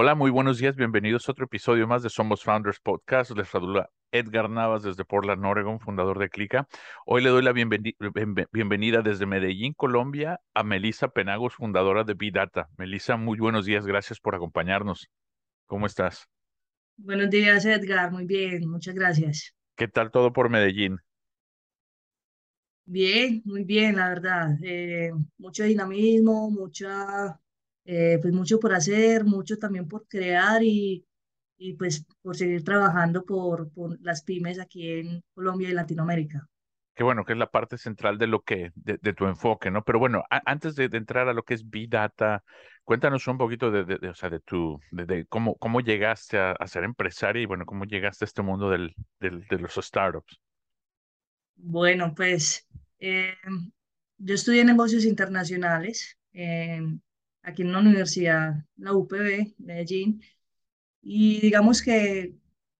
Hola, muy buenos días, bienvenidos a otro episodio más de Somos Founders Podcast. Les saluda Edgar Navas desde Portland, Oregon, fundador de Clica. Hoy le doy la bienvenida desde Medellín, Colombia, a Melissa Penagos, fundadora de Bidata. Melissa, muy buenos días, gracias por acompañarnos. ¿Cómo estás? Buenos días, Edgar, muy bien, muchas gracias. ¿Qué tal todo por Medellín? Bien, muy bien, la verdad. Eh, mucho dinamismo, mucha eh, pues mucho por hacer, mucho también por crear y, y pues por seguir trabajando por, por las pymes aquí en Colombia y Latinoamérica. Qué bueno, que es la parte central de lo que, de, tu enfoque, ¿no? Pero bueno, antes de, entrar a lo que es Big Data, cuéntanos un poquito de, de, o sea, de tu, de, cómo, cómo llegaste a, ser empresaria y bueno, cómo llegaste a este mundo del, del de los startups. Bueno, pues eh, yo estudié negocios internacionales. Eh, aquí en la universidad, la UPB, Medellín, y digamos que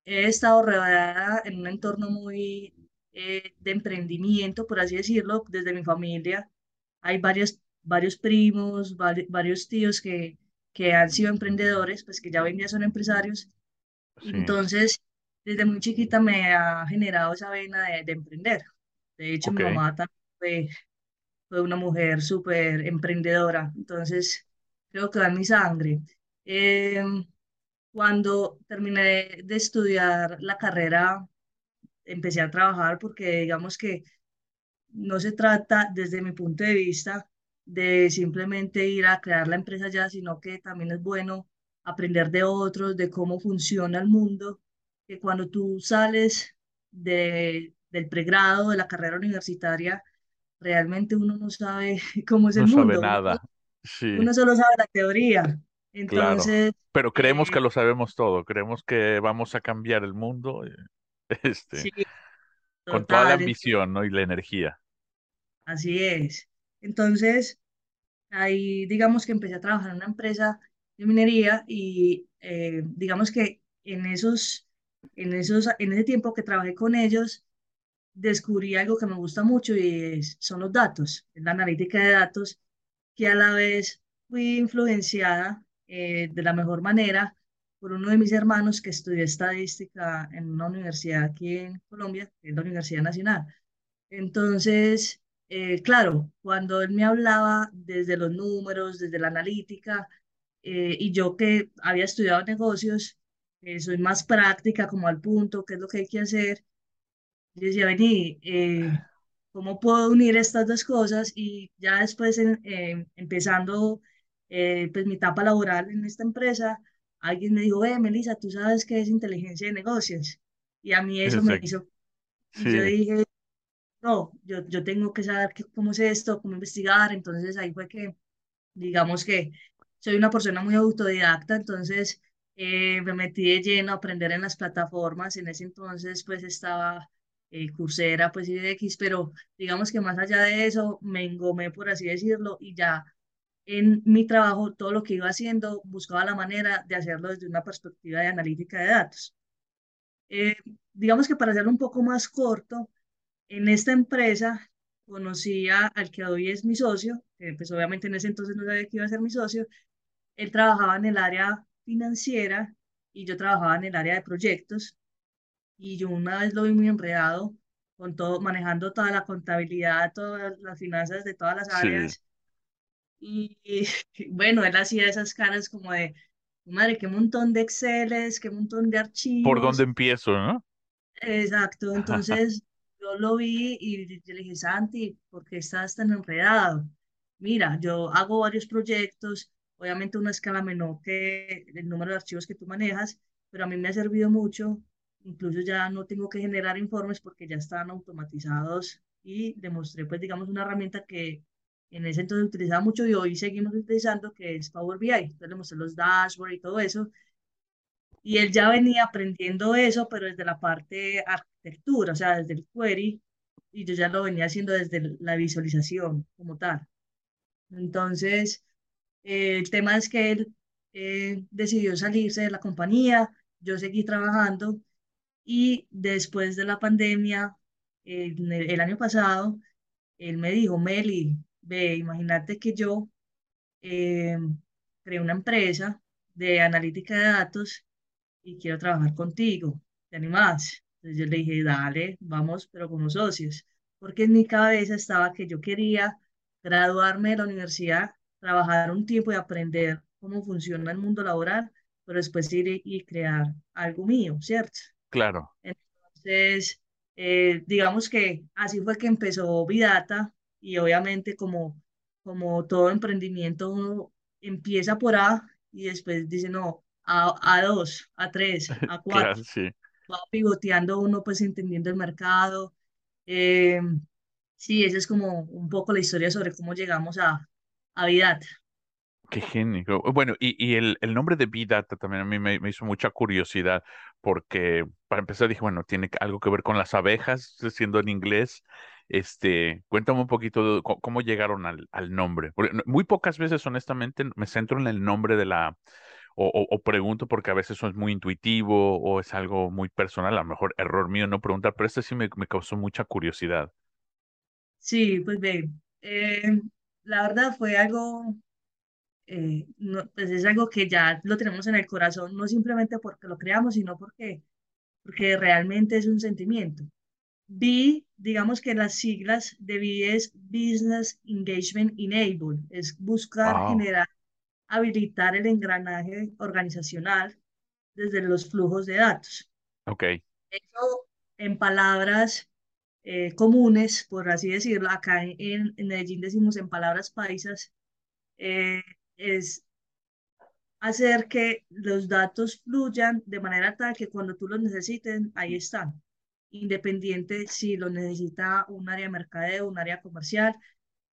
he estado rodeada en un entorno muy eh, de emprendimiento, por así decirlo, desde mi familia. Hay varios, varios primos, varios tíos que, que han sido emprendedores, pues que ya hoy en día son empresarios. Entonces, desde muy chiquita me ha generado esa vena de, emprender. De hecho, mi mamá también fue, fue una mujer súper emprendedora. Entonces, creo que va en mi sangre. Eh, cuando terminé de estudiar la carrera, empecé a trabajar porque digamos que no se trata, desde mi punto de vista, de simplemente ir a crear la empresa ya, sino que también es bueno aprender de otros, de cómo funciona el mundo, que cuando tú sales de, del pregrado, de la carrera universitaria, realmente uno no sabe cómo es el mundo. No sabe nada. Uno solo sabe la teoría. Entonces, Pero creemos que eh, lo sabemos todo, creemos que vamos a cambiar el mundo eh, este, con toda la ambición ¿no? y la energía. Así es. Entonces, ahí digamos que empecé a trabajar en una empresa de minería y eh, digamos que en esos, en esos, en ese tiempo que trabajé con ellos, descubrí algo que me gusta mucho y son los datos, la analítica de datos que a la vez fui influenciada eh, de la mejor manera por uno de mis hermanos que estudió estadística en una universidad aquí en Colombia, es la Universidad Nacional. Entonces, eh, claro, cuando él me hablaba desde los números, desde la analítica, eh, y yo que había estudiado negocios, soy más práctica, como al punto, qué es lo que hay que hacer, yo decía, vení, cómo puedo unir estas dos cosas y ya después empezando eh, pues mi etapa laboral en esta empresa, alguien me dijo, eh, Melissa, tú sabes qué es inteligencia de negocios. Y a mí eso me hizo, yo dije, no, yo, yo tengo que saber cómo es esto, cómo investigar, entonces ahí fue que, digamos que soy una persona muy autodidacta, entonces eh, me metí de lleno a aprender en las plataformas, en ese entonces pues estaba eh, Coursera, pues X, pero digamos que más allá de eso, me engomé, por así decirlo, y ya en mi trabajo, todo lo que iba haciendo, buscaba la manera de hacerlo desde una perspectiva de analítica de datos. Eh, digamos que para hacerlo un poco más corto, en esta empresa conocía al que hoy es mi socio, que pues obviamente en ese entonces no sabía que iba a ser mi socio, él trabajaba en el área financiera y yo trabajaba en el área de proyectos y yo una vez lo vi muy enredado con todo, manejando toda la contabilidad, todas las finanzas de todas las áreas. Y, bueno, él hacía esas caras como de, madre, qué montón de Exceles, qué montón de archivos. ¿Por dónde empiezo, no? Exacto, entonces yo lo vi y le dije, Santi, ¿por qué estás tan enredado? Mira, yo hago varios proyectos, obviamente una escala menor que el número de archivos que tú manejas, pero a mí me ha servido mucho incluso ya no tengo que generar informes porque ya están automatizados y demostré, pues, digamos, una herramienta que en ese entonces utilizaba mucho y hoy seguimos utilizando, que es Power BI. Entonces le mostré los dashboards y todo eso. Y él ya venía aprendiendo eso, pero desde la parte arquitectura, o sea, desde el query, y yo ya lo venía haciendo desde la visualización como tal. Entonces, eh, el tema es que él eh, decidió salirse de la compañía, yo seguí trabajando y después de la pandemia, el, el año pasado, él me dijo, Meli, ve, imagínate que yo eh, creé una empresa de analítica de datos y quiero trabajar contigo, ¿te animás? Entonces yo le dije, dale, vamos, pero como socios, porque en mi cabeza estaba que yo quería graduarme de la universidad, trabajar un tiempo y aprender cómo funciona el mundo laboral, pero después ir y, crear algo mío, ¿cierto? Claro. Entonces, eh, digamos que así fue que empezó Vidata y obviamente como, como todo emprendimiento uno empieza por A y después dice, no, a, a dos, a tres, a cuatro. Claro, sí. Va pivoteando uno pues entendiendo el mercado. Eh, sí, esa es como un poco la historia sobre cómo llegamos a, a Vidata. Qué genio. Bueno, y, el, nombre de B-Data también a mí me, hizo mucha curiosidad porque para empezar dije, bueno, tiene algo que ver con las abejas, siendo en inglés. Este, cuéntame un poquito cómo, llegaron al, nombre. Muy pocas veces, honestamente, me centro en el nombre de la, o, pregunto porque a veces es muy intuitivo o es algo muy personal, a lo mejor error mío no preguntar, pero este sí me, me causó mucha curiosidad. Sí, pues bien, eh, la verdad fue algo eh, no, pues es algo que ya lo tenemos en el corazón, no simplemente porque lo creamos, sino porque, porque realmente es un sentimiento. B, digamos que las siglas de B es Business Engagement Enable, es buscar Wow. generar, habilitar el engranaje organizacional desde los flujos de datos. Ok, Eso en palabras eh, comunes, por así decirlo, acá en, en Medellín decimos en palabras paisas, eh, es hacer que los datos fluyan de manera tal que cuando tú los necesites, ahí están. Independiente si lo necesita un área de mercadeo, un área comercial.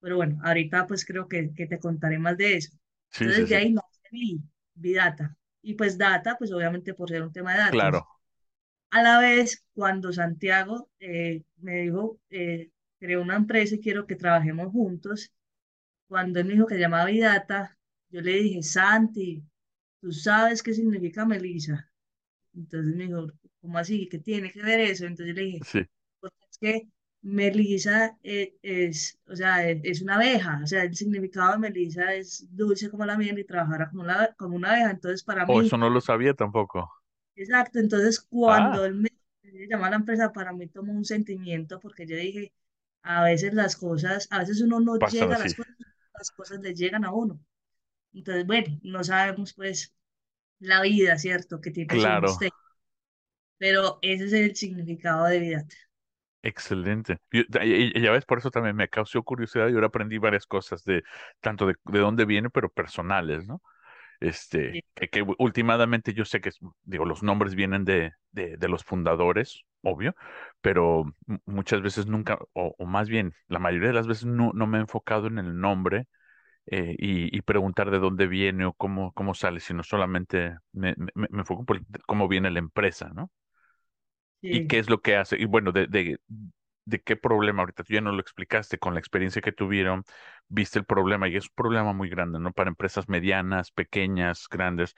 Pero bueno, ahorita pues creo que, que te contaré más de eso. sí, sí, Entonces de sí, ahí no vi, vi data. Y pues data, pues obviamente por ser un tema de datos. claro, A la vez, cuando Santiago eh, me dijo, eh, creo una empresa y quiero que trabajemos juntos, cuando él me dijo que llamaba Vidata, yo le dije, Santi, ¿tú sabes qué significa Melissa? Entonces me dijo, ¿cómo así? ¿Qué tiene que ver eso? Entonces yo le dije, sí. porque es que Melissa eh, es, o sea, es, es una abeja, o sea, el significado de Melissa es dulce como la miel y trabajará como, la, como una abeja. Entonces para O mí, eso no lo sabía tampoco. exacto, entonces cuando Ah, él me llamó a la empresa, para mí tomó un sentimiento porque yo dije, a veces las cosas, a veces uno no pasan llega a las cosas, las cosas le llegan a uno. Entonces, bueno, no sabemos pues la vida, ¿cierto? Que tiene Claro, misterio, pero ese es el significado de vida. excelente. Yo- y, y ya ves, por eso también me causó curiosidad y ahora aprendí varias cosas de tanto de, de dónde viene, pero personales, ¿no? Este, Sí, que, que últimamente yo sé que, digo, los nombres vienen de, de, de los fundadores, obvio, pero muchas veces nunca, o, o más bien, la mayoría de las veces no, no me he enfocado en el nombre eh, y, y preguntar de dónde viene o cómo, cómo sale, sino solamente me, me, me enfoco por cómo viene la empresa, ¿no? Y qué es lo que hace. Y bueno, de, de, de qué problema, ahorita tú ya no lo explicaste, con la experiencia que tuvieron, viste el problema y es un problema muy grande, ¿no? Para empresas medianas, pequeñas, grandes,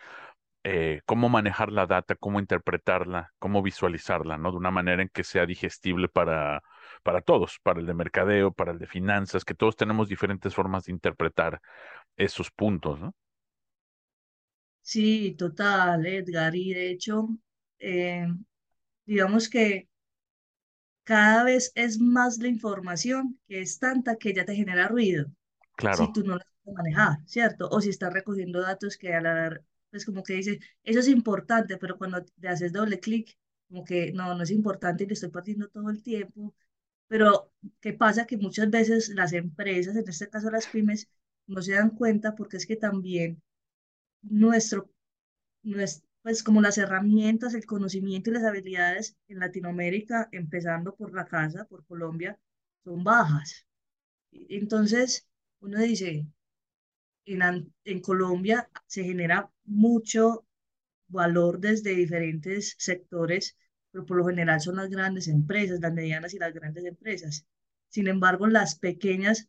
eh, cómo manejar la data, cómo interpretarla, cómo visualizarla, ¿no? De una manera en que sea digestible para, para todos, para el de mercadeo, para el de finanzas, que todos tenemos diferentes formas de interpretar esos puntos, ¿no? sí, total, Edgar. Y de hecho, eh, digamos que cada vez es más la información que es tanta que ya te genera ruido si Claro, tú no la sabes manejar, ¿cierto? O si estás recogiendo datos que a la pues como que dice, eso es importante, pero cuando le haces doble clic, como que no, no es importante y le estoy perdiendo todo el tiempo. Pero, ¿qué pasa? Que muchas veces las empresas, en este caso las pymes, no se dan cuenta porque es que también nuestro, nues- pues como las herramientas, el conocimiento y las habilidades en Latinoamérica, empezando por la casa, por Colombia, son bajas. Entonces, uno dice, en, en Colombia se genera mucho valor desde diferentes sectores, pero por lo general son las grandes empresas, las medianas y las grandes empresas. Sin embargo, las pequeñas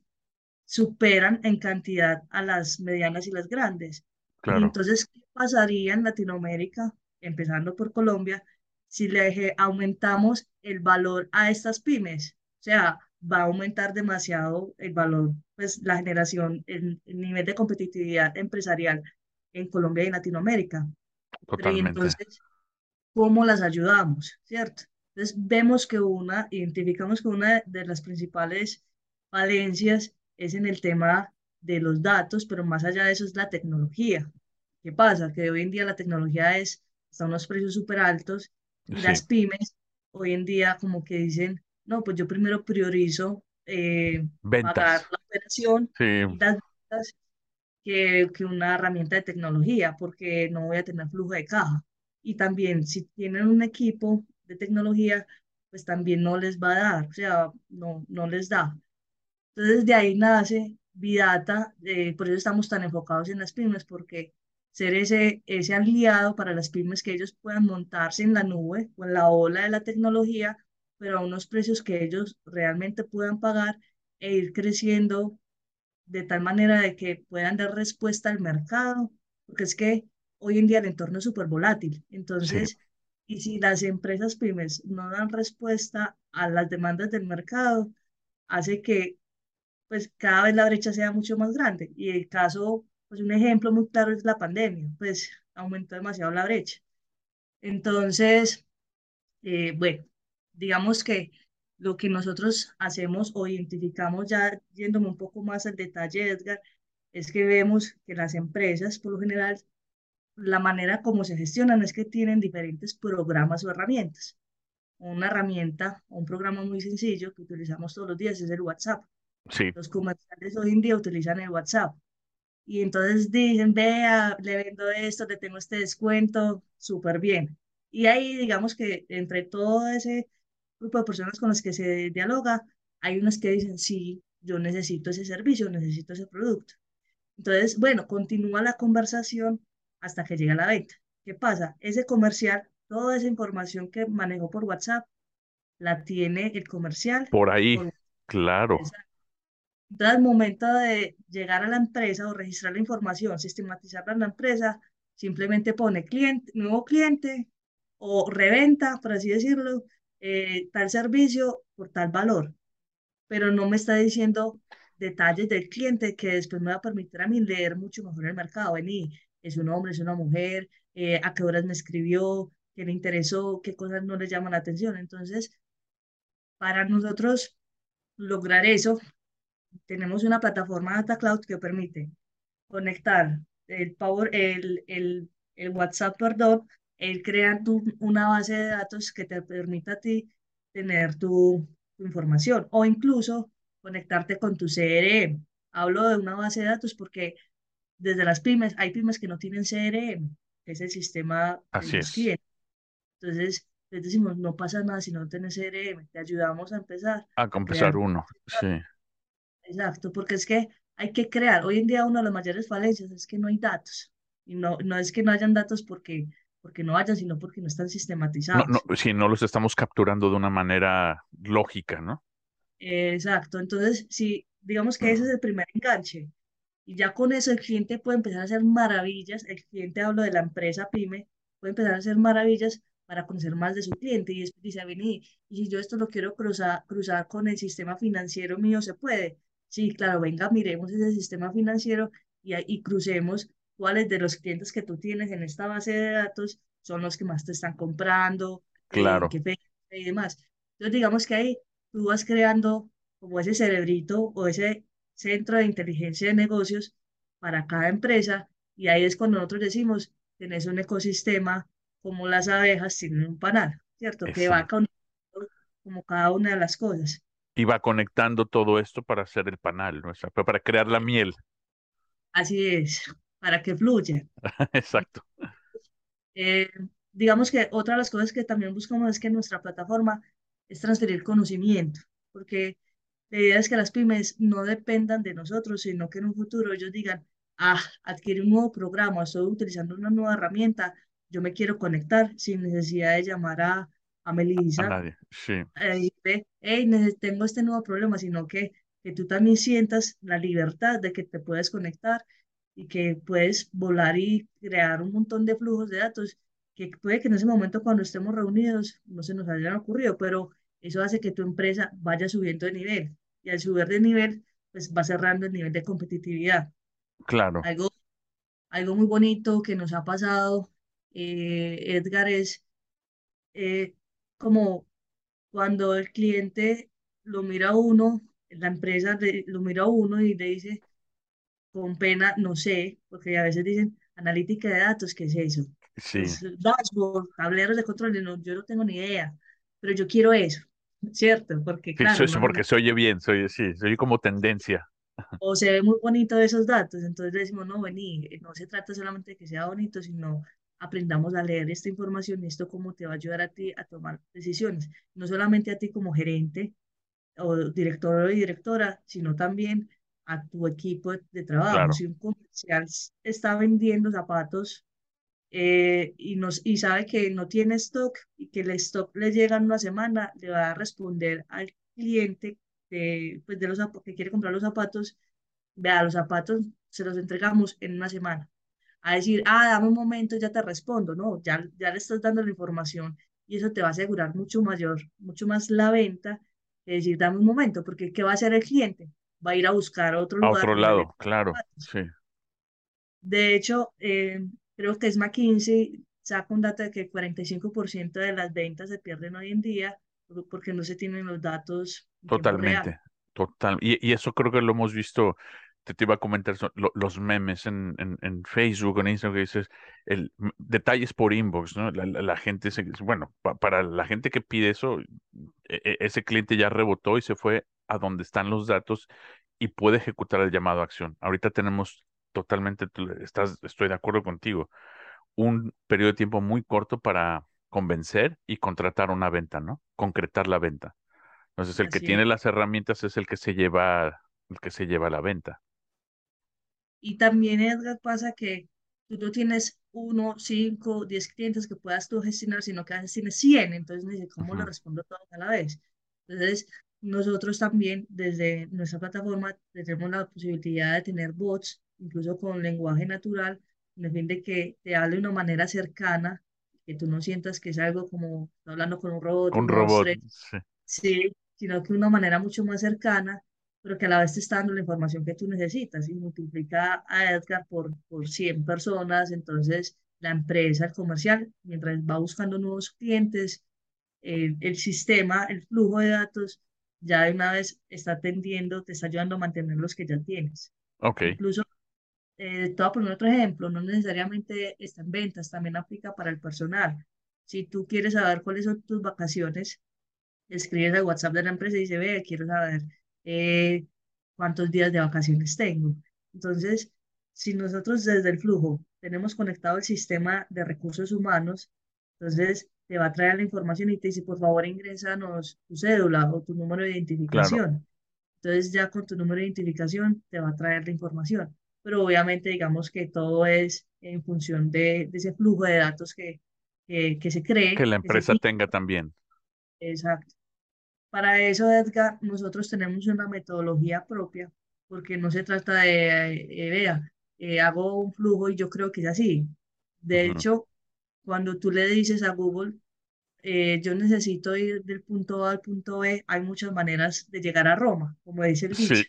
superan en cantidad a las medianas y las grandes. Y entonces, ¿qué pasaría en Latinoamérica, empezando por Colombia, si le aumentamos el valor a estas pymes? O sea, va a aumentar demasiado el valor, pues la generación, el, nivel de competitividad empresarial en Colombia y en Latinoamérica. Totalmente. entonces, ¿cómo las ayudamos? ¿Cierto? Entonces, vemos que una, identificamos que una de las principales falencias es en el tema de los datos, pero más allá de eso es la tecnología. ¿Qué pasa? Que hoy en día la tecnología es, está a unos precios súper altos y las pymes hoy en día como que dicen, no, pues yo primero priorizo eh, pagar la operación y las ventas que, que una herramienta de tecnología, porque no voy a tener flujo de caja. Y también si tienen un equipo de tecnología, pues también no les va a dar, o sea, no, no les da. Entonces de ahí nace Vidata, eh, por eso estamos tan enfocados en las pymes, porque ser ese, ese aliado para las pymes que ellos puedan montarse en la nube o en la ola de la tecnología, pero a unos precios que ellos realmente puedan pagar e ir creciendo de tal manera de que puedan dar respuesta al mercado, porque es que hoy en día el entorno es súper volátil. Entonces, y si las empresas pymes no dan respuesta a las demandas del mercado, hace que pues cada vez la brecha sea mucho más grande. Y el caso, pues un ejemplo muy claro es la pandemia, pues aumentó demasiado la brecha. Entonces, eh, bueno, digamos que lo que nosotros hacemos o identificamos ya yéndome un poco más al detalle, Edgar, es que vemos que las empresas, por lo general, la manera como se gestionan es que tienen diferentes programas o herramientas. Una herramienta un programa muy sencillo que utilizamos todos los días es el WhatsApp. Los comerciales hoy en día utilizan el WhatsApp. Y entonces dicen, vea, le vendo esto, le tengo este descuento, súper bien. Y ahí digamos que entre todo ese grupo de personas con las que se dialoga, hay unas que dicen, sí, yo necesito ese servicio, necesito ese producto. Entonces, bueno, continúa la conversación hasta que llega la venta. ¿Qué pasa? Ese comercial, toda esa información que manejó por WhatsApp, la tiene el comercial. Por ahí, claro. Entonces, al momento de llegar a la empresa o registrar la información, sistematizarla en la empresa, simplemente pone cliente, nuevo cliente o reventa, por así decirlo, eh, tal servicio por tal valor, pero no me está diciendo detalles del cliente que después me va a permitir a mí leer mucho mejor el mercado. Vení, es un hombre, es una mujer, eh, a qué horas me escribió, qué le interesó, qué cosas no le llaman la atención. Entonces, para nosotros lograr eso, tenemos una plataforma Data Cloud que permite conectar el, Power, el, el, el WhatsApp, perdón, el crear tu, una base de datos que te permita a ti tener tu, información o incluso conectarte con tu CRM. Hablo de una base de datos porque desde las pymes, hay pymes que no tienen CRM, que es el sistema Así es. Entonces, les decimos, no pasa nada si no tienes CRM, te ayudamos a empezar. A empezar uno, sí. Exacto, porque es que hay que crear. Hoy en día una de las mayores falencias es que no hay datos. Y no, no es que no hayan datos porque porque no hayan, sino porque no están sistematizados. No, no, si no los estamos capturando de una manera lógica, ¿no? Exacto, entonces, si digamos que ese es el primer enganche, y ya con eso el cliente puede empezar a hacer maravillas, el cliente hablo de la empresa pyme, puede empezar a hacer maravillas para conocer más de su cliente y después dice, vení, y si yo esto lo quiero cruzar, cruzar con el sistema financiero mío, ¿se puede? Sí, claro, venga, miremos ese sistema financiero y, y crucemos cuáles de los clientes que tú tienes en esta base de datos son los que más te están comprando, eh, claro. qué y demás. Entonces, digamos que ahí tú vas creando como ese cerebrito o ese centro de inteligencia de negocios para cada empresa y ahí es cuando nosotros decimos, tenés un ecosistema como las abejas tienen un panal, ¿cierto? Que va conectando como cada una de las cosas. Y va conectando todo esto para hacer el panal, ¿no? para crear la miel. Así es para que fluya. Exacto. Eh, digamos que otra de las cosas que también buscamos es que nuestra plataforma es transferir conocimiento, porque la idea es que las pymes no dependan de nosotros, sino que en un futuro ellos digan, ah, adquirí un nuevo programa, estoy utilizando una nueva herramienta, yo me quiero conectar sin necesidad de llamar a, a A Melissa, nadie, sí, eh, hey, tengo este nuevo problema, sino que, que tú también sientas la libertad de que te puedes conectar y que puedes volar y crear un montón de flujos de datos que puede que en ese momento cuando estemos reunidos no se nos hayan ocurrido, pero eso hace que tu empresa vaya subiendo de nivel y al subir de nivel, pues va cerrando el nivel de competitividad. claro, Algo, algo muy bonito que nos ha pasado, eh, Edgar, es eh, como cuando el cliente lo mira a uno, la empresa de- lo mira a uno y le dice con pena, no sé, porque a veces dicen analítica de datos, ¿qué es eso? sí. Dashboard, tableros de control, no, yo no tengo ni idea, pero yo quiero eso, ¿cierto? Porque Sí, claro, so- no, porque se oye bien, soy, sí, se oye como tendencia. o se ve muy bonito esos datos, entonces decimos, no, vení, eh, no se trata solamente de que sea bonito, sino aprendamos a leer esta información y esto cómo te va a ayudar a ti a tomar decisiones, no solamente a ti como gerente o director o directora, sino también a tu equipo de, trabajo. Claro, Si un comercial está vendiendo zapatos eh, y, nos, y sabe que no tiene stock y que el stock le llega en una semana, le va a responder al cliente de, pues de los, que quiere comprar los zapatos, vea, los zapatos se los entregamos en una semana. A decir, ah, dame un momento, ya te respondo, no, ya, ya le estás dando la información y eso te va a asegurar mucho mayor, mucho más la venta que decir, dame un momento, porque ¿qué va a hacer el cliente? Va a ir a buscar otro a lugar otro donde le lado, claro, sí. De hecho, eh, creo que es McKinsey saca un dato de que el 45% de las ventas se pierden hoy en día por- porque no se tienen los datos. Totalmente, total. Y, y eso creo que lo hemos visto, te, te iba a comentar lo- los memes en, en, en Facebook, en Instagram, que dices, el, detalles por inbox, ¿no? La, la- la gente, se, bueno, pa- para la gente que pide eso, e- e- ese cliente ya rebotó y se fue a donde están los datos y puede ejecutar el llamado a acción. Ahorita tenemos totalmente, estás, estoy de acuerdo contigo, un periodo de tiempo muy corto para convencer y contratar una venta, ¿no? Concretar la venta. Entonces, el que es. tiene las herramientas es el que se lleva, el que se lleva la venta. Y también, Edgar, pasa que tú no tienes uno, cinco, diez clientes que puedas tú gestionar, sino que a veces tienes 100. Entonces, me dice, ¿cómo le Ujú, respondo todos a la vez? Entonces, nosotros también, desde nuestra plataforma, tenemos la posibilidad de tener bots, incluso con lenguaje natural, en el fin de que te hable de una manera cercana, que tú no sientas que es algo como hablando con un robot, Un robot, sí. Sí, sino que de una manera mucho más cercana, pero que a la vez te está dando la información que tú necesitas y multiplica a Edgar por, por 100 personas, entonces la empresa, el comercial, mientras va buscando nuevos clientes, eh, el sistema, el flujo de datos, ya de una vez está atendiendo, te está ayudando a mantener los que ya tienes. Ok, Incluso, eh, te voy a poner otro ejemplo, no necesariamente está en ventas, también aplica para el personal. Si tú quieres saber cuáles son tus vacaciones, escribes al WhatsApp de la empresa y dice, ve, quiero saber eh, cuántos días de vacaciones tengo. Entonces, si nosotros desde el flujo tenemos conectado el sistema de recursos humanos, entonces te va a traer la información y te dice, por favor, ingrésanos tu cédula o tu número de claro. identificación. Entonces, ya con tu número de identificación te va a traer la información. Pero obviamente, digamos que todo es en función de, de ese flujo de datos que, que, que se cree, la que se empresa tenga también. Exacto. Para eso, Edgar, nosotros tenemos una metodología propia, porque no se trata de, eh, vea, eh, hago un flujo y yo creo que es así. De hecho, cuando tú le dices a Google, eh, yo necesito ir del punto A al punto B, hay muchas maneras de llegar a Roma, como dice el Sí, dicho,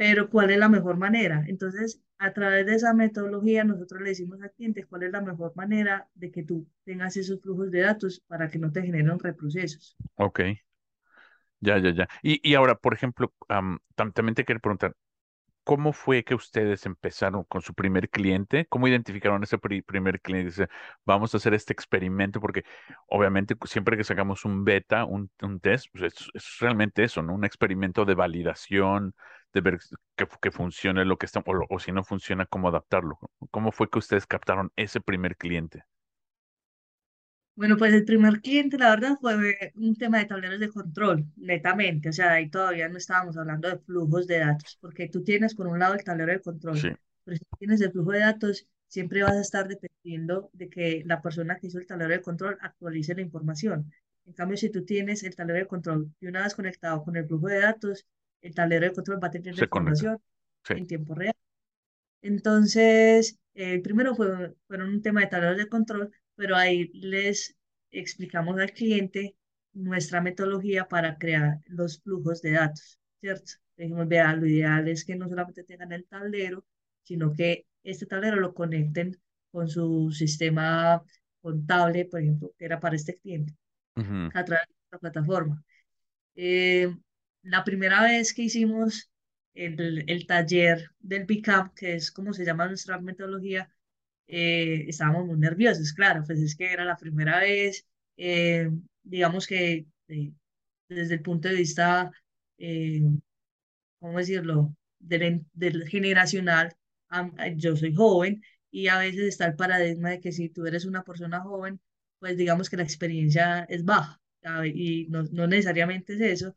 pero ¿cuál es la mejor manera? Entonces, a través de esa metodología, nosotros le decimos al cliente cuál es la mejor manera de que tú tengas esos flujos de datos para que no te generen reprocesos. ok, ya, ya, ya. Y, y ahora, por ejemplo, tam- también te quiero preguntar, ¿Cómo fue que ustedes empezaron con su primer cliente? ¿Cómo identificaron ese pri- primer cliente? Dice, vamos a hacer este experimento porque obviamente siempre que sacamos un beta, un, un test, pues es, es realmente eso, ¿no? Un experimento de validación, de ver que, que funcione lo que está, o, o si no funciona, cómo adaptarlo. ¿Cómo fue que ustedes captaron ese primer cliente? Bueno, pues el primer cliente, la verdad, fue un tema de tableros de control, netamente. O sea, ahí todavía no estábamos hablando de flujos de datos, porque tú tienes por un lado el tablero de control, Sí. pero si tienes el flujo de datos, siempre vas a estar dependiendo de que la persona que hizo el tablero de control actualice la información. En cambio, si tú tienes el tablero de control y una vez conectado con el flujo de datos, el tablero de control va a tener Se información Sí. en tiempo real. Entonces, el primero fue, fueron un tema de tableros de control, pero ahí les explicamos al cliente nuestra metodología para crear los flujos de datos, ¿cierto? Dijimos, vea, lo ideal es que no solamente tengan el tablero, sino que este tablero lo conecten con su sistema contable, por ejemplo, que era para este cliente, Ujú. a través de la plataforma. Eh, la primera vez que hicimos el, el taller del BICAP, que es como se llama nuestra metodología, eh, estábamos muy nerviosos, claro, pues es que era la primera vez, eh, digamos que eh, desde el punto de vista, eh, ¿cómo decirlo?, del, del generacional, am- yo soy joven y a veces está el paradigma de que si tú eres una persona joven, pues digamos que la experiencia es baja. Y no, no necesariamente es eso,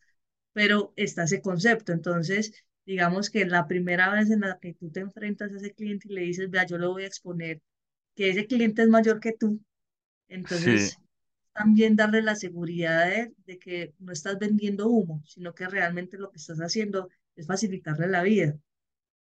pero está ese concepto. Entonces, digamos que la primera vez en la que tú te enfrentas a ese cliente y le dices, vea, yo lo voy a exponer, que ese cliente es mayor que tú, Sí, entonces también darle la seguridad de, de que no estás vendiendo humo, sino que realmente lo que estás haciendo es facilitarle la vida.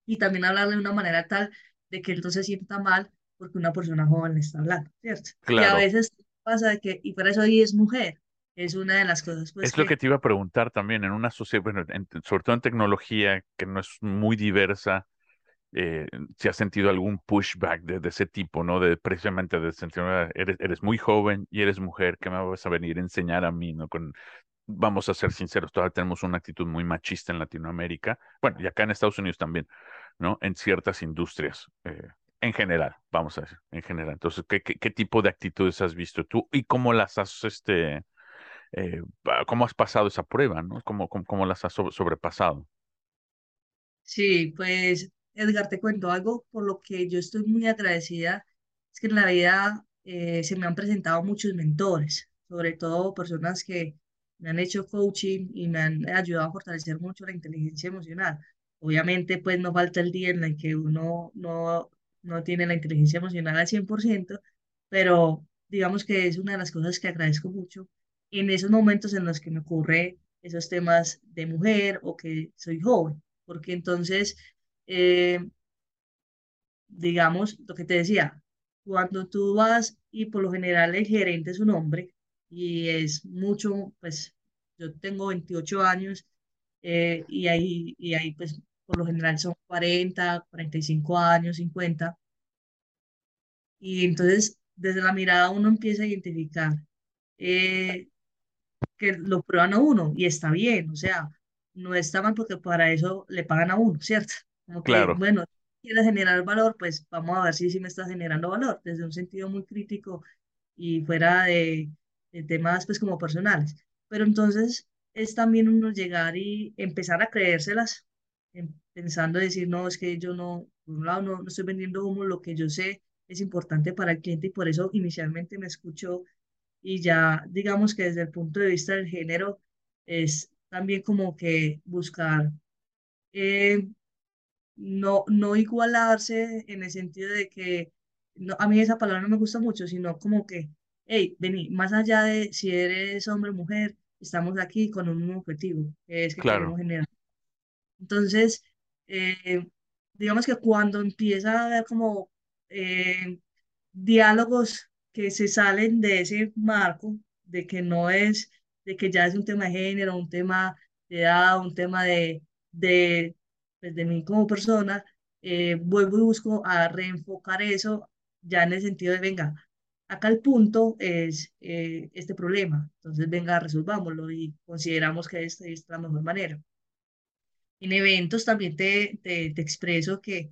Y también hablarle de una manera tal de que él no se sienta mal porque una persona joven le está hablando, ¿cierto? Y a claro. veces pasa de que, y por eso hoy es mujer, es una de las cosas pues Es lo que te iba a preguntar también, en una sociedad, bueno, en- sobre todo en tecnología que no es muy diversa, eh, si has sentido algún pushback de, de ese tipo, ¿no? De precisamente de sentir, "Ah, eres, eres muy joven y eres mujer, ¿qué me vas a venir a enseñar a mí, ¿no? Con, vamos a ser sinceros, todavía tenemos una actitud muy machista en Latinoamérica, bueno, y acá en Estados Unidos también, ¿no? En ciertas industrias, eh, en general, vamos a decir, en general. Entonces, ¿qué, qué, qué tipo de actitudes has visto tú y cómo las has, este, eh, cómo has pasado esa prueba, ¿no? ¿Cómo, cómo, cómo las has sobre- sobrepasado? Sí, pues Edgar, te cuento algo por lo que yo estoy muy agradecida. Es que en la vida eh, se me han presentado muchos mentores, sobre todo personas que me han hecho coaching y me han ayudado a fortalecer mucho la inteligencia emocional. Obviamente, pues no falta el día en el que uno no, no tiene la inteligencia emocional al 100%, pero digamos que es una de las cosas que agradezco mucho en esos momentos en los que me ocurre esos temas de mujer o que soy joven porque entonces, eh, digamos, lo que te decía, cuando tú vas y por lo general el gerente es un hombre y es mucho, pues yo tengo 28 años eh, y ahí, y ahí pues por lo general son cuarenta cuarenta y cinco años, cincuenta. Y entonces desde la mirada uno empieza a identificar eh, que lo prueban a uno y está bien, o sea, no está mal porque para eso le pagan a uno, ¿cierto? Como que, Claro, bueno, quieres generar valor, pues vamos a ver si sí me está generando valor, desde un sentido muy crítico y fuera de, de temas pues como personales. Pero entonces es también uno llegar y empezar a creérselas, em- pensando decir, no, es que yo no, por un lado no, no estoy vendiendo humo, lo que yo sé es importante para el cliente y por eso inicialmente me escuchó y ya digamos que desde el punto de vista del género es también como que buscar eh, no, no igualarse en el sentido de que no, a mí esa palabra no me gusta mucho, sino como que, hey, vení, más allá de si eres hombre o mujer, estamos aquí con un objetivo, que es que claro, queremos generar. Entonces, eh, digamos que cuando empieza a haber como eh, diálogos que se salen de ese marco, de que no es, de que ya es un tema de género, un tema de edad, un tema de, de, pues, de mí como persona, eh, vuelvo y busco a reenfocar eso ya en el sentido de, venga, acá el punto es eh, este problema, entonces venga, resolvámoslo y consideramos que esta es la mejor manera. En eventos también te, te, te expreso que,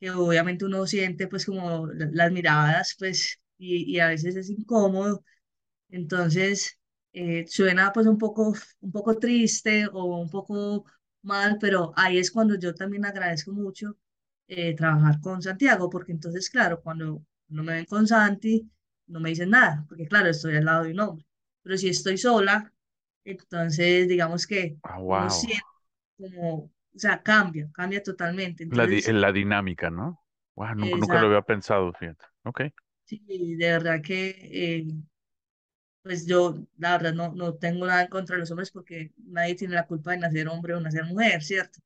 que obviamente uno siente pues como la- las miradas pues y, y a veces es incómodo, entonces eh, suena pues un poco, un poco triste o un poco mal, pero ahí es cuando yo también agradezco mucho eh, trabajar con Santiago, porque entonces claro, cuando no me ven con Santi, no me dicen nada, porque claro, estoy al lado de un hombre. Pero si estoy sola, entonces digamos que Ah, uno wow. como, o sea, cambia, cambia totalmente. La, di- Entonces, la dinámica, ¿no? Wow, nunca, nunca lo había pensado, fíjate. Ok. Sí, de verdad que, eh, pues yo, la verdad, no, no tengo nada en contra de los hombres porque nadie tiene la culpa de nacer hombre o nacer mujer, ¿cierto?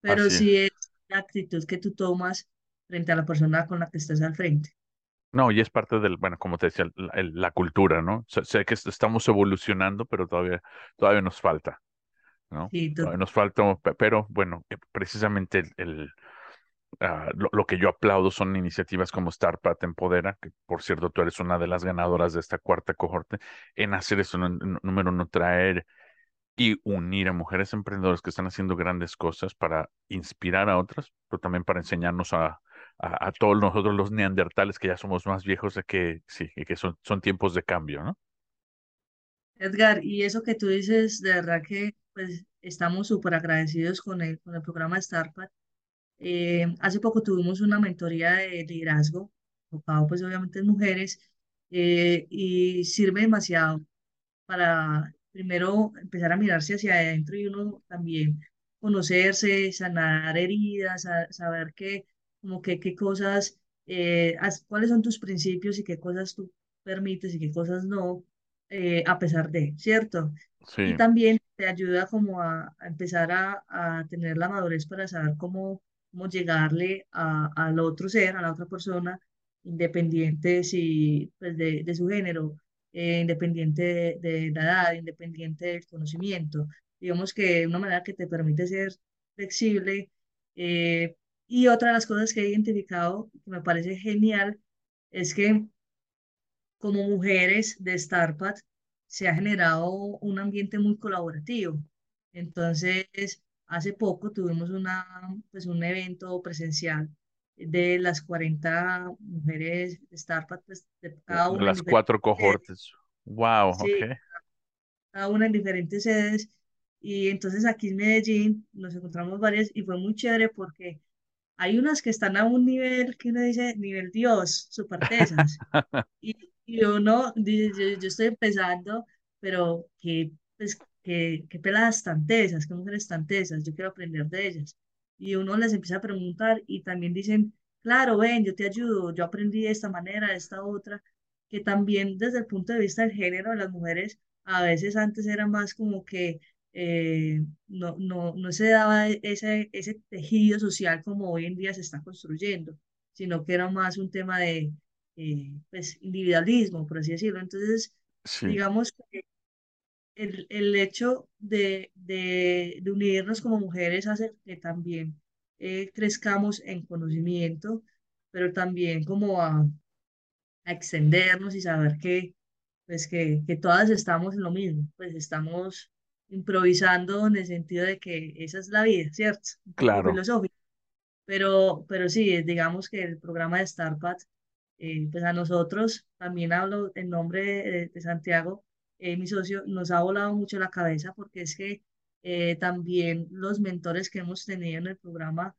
Pero Así es. sí es la actitud que tú tomas frente a la persona con la que estás al frente. No, y es parte del, bueno, como te decía, la, cultura, ¿no? Sé, sé que est- estamos evolucionando, pero todavía, todavía nos falta, ¿no? Sí, to- Todavía nos falta, pe- pero bueno, eh, precisamente el, el, ah, lo, que yo aplaudo son iniciativas como Startup Empodera, que por cierto tú eres una de las ganadoras de esta cuarta cohorte, en hacer eso, número uno, traer y unir a mujeres emprendedoras que están haciendo grandes cosas para inspirar a otras, pero también para enseñarnos a, a, todos nosotros los neandertales que ya somos más viejos de que sí, y que son, son tiempos de cambio, ¿no? Edgar, y eso que tú dices, de verdad que pues estamos súper agradecidos con el, con el programa Startup. Eh, hace poco tuvimos una mentoría de liderazgo, enfocado pues obviamente en mujeres, eh, y sirve demasiado para primero empezar a mirarse hacia adentro y uno también conocerse, sanar heridas, sa- saber qué, como que, qué cosas, eh, as- cuáles son tus principios y qué cosas tú permites y qué cosas no, eh, a pesar de, ¿cierto? Y Sí, también te ayuda como a, a empezar a, a tener la madurez para saber cómo, cómo llegarle a, al otro ser, a la otra persona, independiente si, pues de, de su género eh, independiente de, de la edad, independiente del conocimiento. Digamos que una manera que te permite ser flexible. eh, y otra de las cosas que he identificado, que me parece genial, es que como mujeres de Starpat se ha generado un ambiente muy colaborativo. Entonces, hace poco tuvimos una, pues, un evento presencial de las 40 mujeres de Starpat, pues, de cada una las cuatro cohortes. Wow, ok. Sí, cada una en diferentes sedes. Y entonces aquí en Medellín nos encontramos varias y fue muy chévere porque hay unas que están a un nivel que uno dice, nivel Dios, súper tesas. Y, y uno dice, yo, yo estoy empezando, pero que, pues, que, que peladas tan tesas, que mujeres tan tesas, yo quiero aprender de ellas. Y uno les empieza a preguntar y también dicen, claro, ven, yo te ayudo, yo aprendí de esta manera, de esta otra, que también desde el punto de vista del género de las mujeres, a veces antes era más como que eh, no, no, no se daba ese, ese tejido social como hoy en día se está construyendo, sino que era más un tema de eh, pues, individualismo, por así decirlo. Entonces, Sí, digamos que el, el hecho de, de, de unirnos como mujeres hace que también eh, crezcamos en conocimiento, pero también como a, a extendernos y saber que, pues que, que todas estamos en lo mismo, pues estamos improvisando en el sentido de que esa es la vida, ¿cierto? Un claro, filosófico. Pero, pero sí, digamos que el programa de Starpat, eh, pues a nosotros, también hablo en nombre de, de Santiago, eh, mi socio, nos ha volado mucho la cabeza porque es que eh, también los mentores que hemos tenido en el programa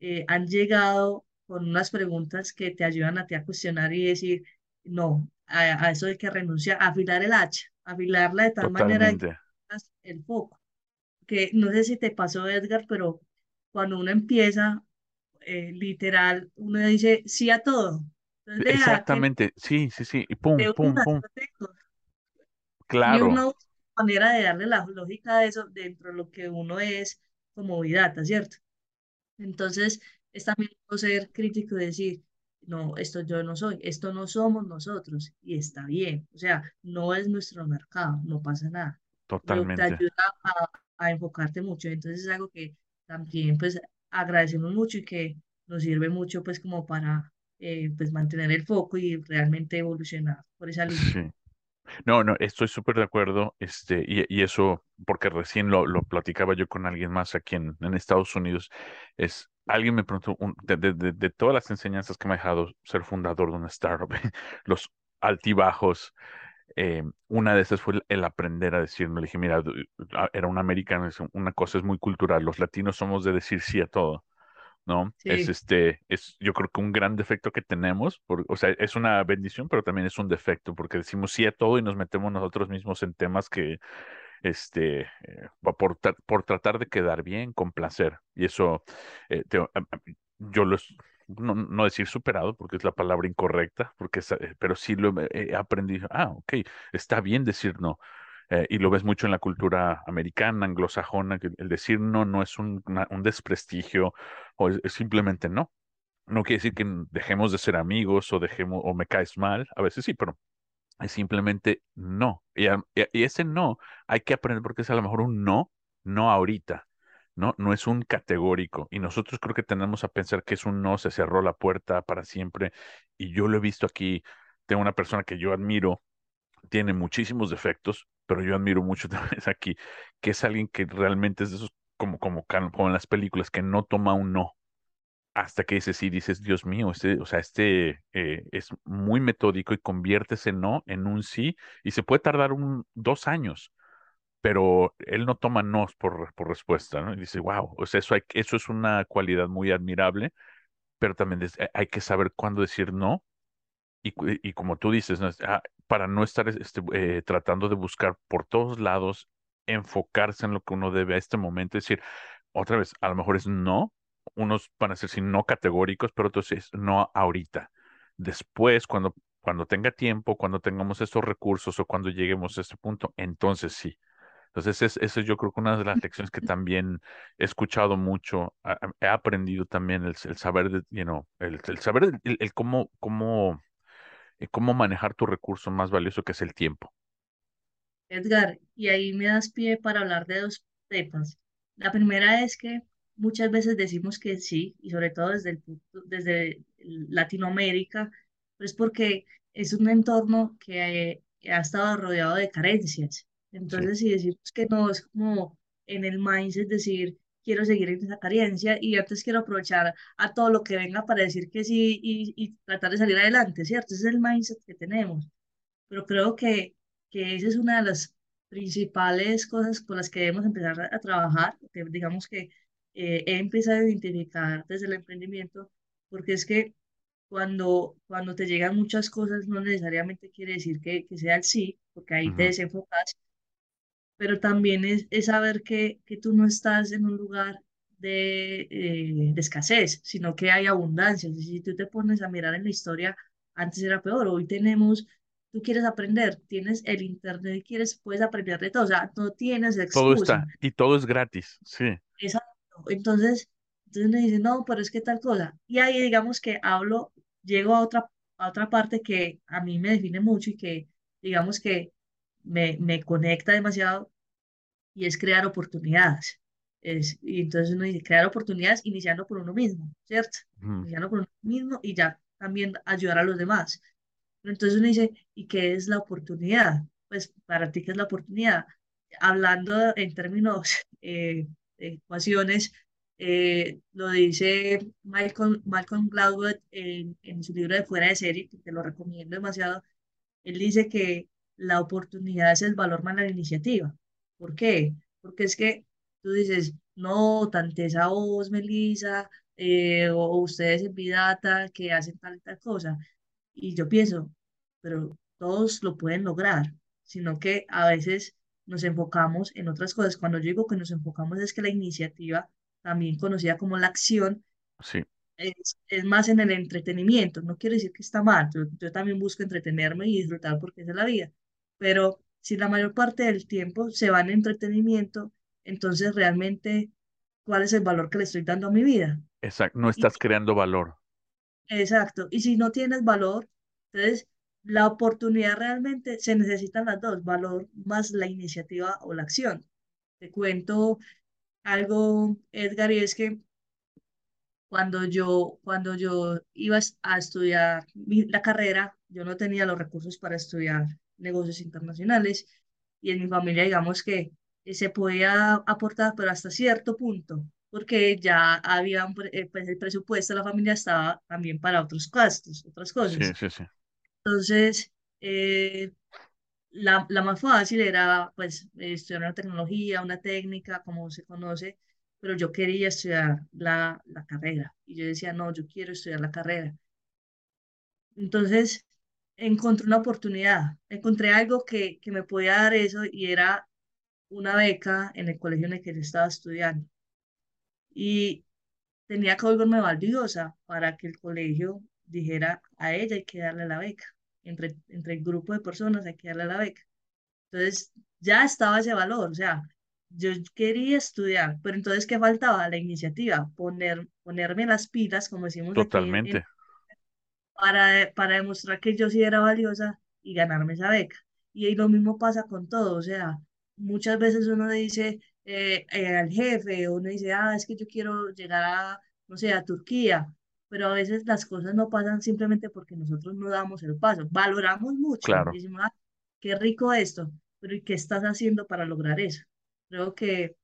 eh, han llegado con unas preguntas que te ayudan a ti a cuestionar y decir, no, a, a eso hay que renunciar, afilar el hacha, afilarla de tal manera que el foco. Que no sé si te pasó, Edgar, pero cuando uno empieza eh, literal, uno dice sí a todo. Entonces, vea que Exactamente, sí, sí, sí, y pum, pum, una, pum, tengo. Y claro, una manera de darle la lógica a eso dentro de lo que uno es como vidata, ¿cierto? Entonces, es también ser crítico y decir, no, esto yo no soy, esto no somos nosotros, y está bien. O sea, no es nuestro mercado, no pasa nada. Pero te totalmente. ayuda a, a enfocarte mucho. Entonces, es algo que también, pues, agradecemos mucho y que nos sirve mucho, pues, como para, eh, pues, mantener el foco y realmente evolucionar por esa línea. Sí. No, no, estoy súper de acuerdo, este, y, y eso, porque recién lo, lo platicaba yo con alguien más aquí en, en Estados Unidos, es, alguien me preguntó, un- de, de, de, todas las enseñanzas que me ha dejado ser fundador de una startup, los altibajos, eh, una de esas fue el, aprender a decirme, le dije, mira, era un americano, una cosa es muy cultural, los latinos somos de decir sí a todo. ¿No? Es este, es yo creo que un gran defecto que tenemos, por, o sea, es una bendición, pero también es un defecto, porque decimos sí a todo y nos metemos nosotros mismos en temas que, este, eh, por, por tratar de quedar bien, con placer. Y eso, eh, yo lo, no, no, decir superado, porque es la palabra incorrecta, porque eh, pero sí lo he aprendido, ah, ok, está bien decir no. Eh, y lo ves mucho en la cultura americana, anglosajona, que el decir no no es un, un desprestigio o es, simplemente no. No quiere decir que dejemos de ser amigos o dejemos o me caes mal, a veces sí, pero es simplemente no. Y, y ese no hay que aprender porque es a lo mejor un no, no ahorita. ¿no? No es un categórico. Y nosotros creo que tenemos a pensar que es un no, se cerró la puerta para siempre. Y yo lo he visto aquí, tengo una persona que yo admiro, tiene muchísimos defectos, pero yo admiro mucho también aquí, que es alguien que realmente es de esos, como, como, como en las películas, que no toma un no. Hasta que dices sí, dices, Dios mío, este, o sea, este eh, es muy metódico y convierte ese no en un sí, y se puede tardar un, dos años, pero él no toma no por, por respuesta, ¿no? Y dice, wow, o sea, eso, hay, eso es una cualidad muy admirable, pero también hay que saber cuándo decir no y, y como tú dices, ah, para no estar este, eh, tratando de buscar por todos lados, enfocarse en lo que uno debe a este momento, es decir, otra vez, a lo mejor es no, unos van a ser sí, no categóricos, pero otros es no ahorita. Después, cuando, cuando tenga tiempo, cuando tengamos estos recursos o cuando lleguemos a este punto, entonces sí. Entonces, es, eso yo creo que una de las lecciones que también he escuchado mucho, he aprendido también el, saber, de, you know, el, saber el, cómo, cómo eh, cómo manejar tu recurso más valioso que es el tiempo. Edgar, y ahí me das pie para hablar de dos temas. La primera es que muchas veces decimos que sí, y sobre todo desde, el, desde Latinoamérica, pues porque es un entorno que, ha estado rodeado de carencias. Entonces, si decimos que no, es como en el mindset decir, quiero seguir en esa carencia y antes quiero aprovechar a todo lo que venga para decir que sí y, y tratar de salir adelante, ¿cierto? Ese es el mindset que tenemos. Pero creo que, que esa es una de las principales cosas con las que debemos empezar a, trabajar, que digamos que eh, he empezado a identificar desde el emprendimiento, porque es que cuando, cuando te llegan muchas cosas no necesariamente quiere decir que, que sea el sí, porque ahí te desenfocas, pero también es, es saber que, que, tú no estás en un lugar de, eh, de, escasez, sino que hay abundancia. Si tú te pones a mirar en la historia, antes era peor, hoy tenemos, tú quieres aprender, tienes el internet y quieres, puedes aprender de todo, o sea, no tienes excusa. Todo está, y todo es gratis, sí. Exacto, entonces, entonces me dicen, no, pero es que tal cosa. Y ahí digamos que hablo, llego a otra, a otra parte que a mí me define mucho y que digamos que me, me conecta demasiado y es crear oportunidades. Es, y entonces uno dice, crear oportunidades iniciando por uno mismo, ¿cierto? Iniciando por uno mismo y ya también ayudar a los demás. entonces uno dice, ¿y qué es la oportunidad? Pues para ti, ¿qué es la oportunidad? Hablando en términos eh, de ecuaciones, eh, lo dice Malcolm, Malcolm Gladwell en, en, su libro de Fuera de Serie, que te lo recomiendo demasiado. Él dice que la oportunidad es el valor más la iniciativa. ¿Por qué? Porque es que tú dices, no, tanteza vos, Melissa, eh, o, ustedes en Vidata que hacen tal y tal cosa. Y yo pienso, pero todos lo pueden lograr, sino que a veces nos enfocamos en otras cosas. Cuando yo digo que nos enfocamos es que la iniciativa, también conocida como la acción, sí. es, es más en el entretenimiento. No quiere decir que está mal, yo, yo también busco entretenerme y disfrutar porque es la vida, pero si la mayor parte del tiempo se va en entretenimiento, entonces realmente, ¿cuál es el valor que le estoy dando a mi vida? Exacto, no estás creando valor. Exacto, y si no tienes valor, entonces la oportunidad realmente se necesitan las dos, valor más la iniciativa o la acción. Te cuento algo, Edgar, y es que cuando yo, cuando yo iba a estudiar la carrera, yo no tenía los recursos para estudiar negocios internacionales y en mi familia digamos que eh, se podía aportar, pero hasta cierto punto, porque ya había, eh, pues el presupuesto de la familia estaba también para otros gastos, otras cosas. Sí, sí, sí. Entonces, eh, la, la, más fácil era pues estudiar una tecnología, una técnica, como se conoce, pero yo quería estudiar la, la carrera. Y yo decía, no, yo quiero estudiar la carrera. Entonces, encontré una oportunidad, encontré algo que, que me podía dar eso y era una beca en el colegio en el que yo estaba estudiando. Y tenía que volverme valiosa para que el colegio dijera a ella hay que darle la beca. Entre, entre el grupo de personas hay que darle la beca. Entonces, ya estaba ese valor, o sea, yo quería estudiar, pero entonces, ¿qué faltaba? La iniciativa, poner, ponerme las pilas, como decimos aquí, Totalmente. Para, para demostrar que yo sí era valiosa y ganarme esa beca. Y, ahí lo mismo pasa con todo, o sea, muchas veces uno le dice eh, eh, al jefe, uno dice, ah, es que yo quiero llegar a, no sé, a Turquía, pero a veces las cosas no pasan simplemente porque nosotros no damos el paso. Valoramos mucho, Claro, decimos, ah, qué rico esto, pero ¿y qué estás haciendo para lograr eso? Creo que,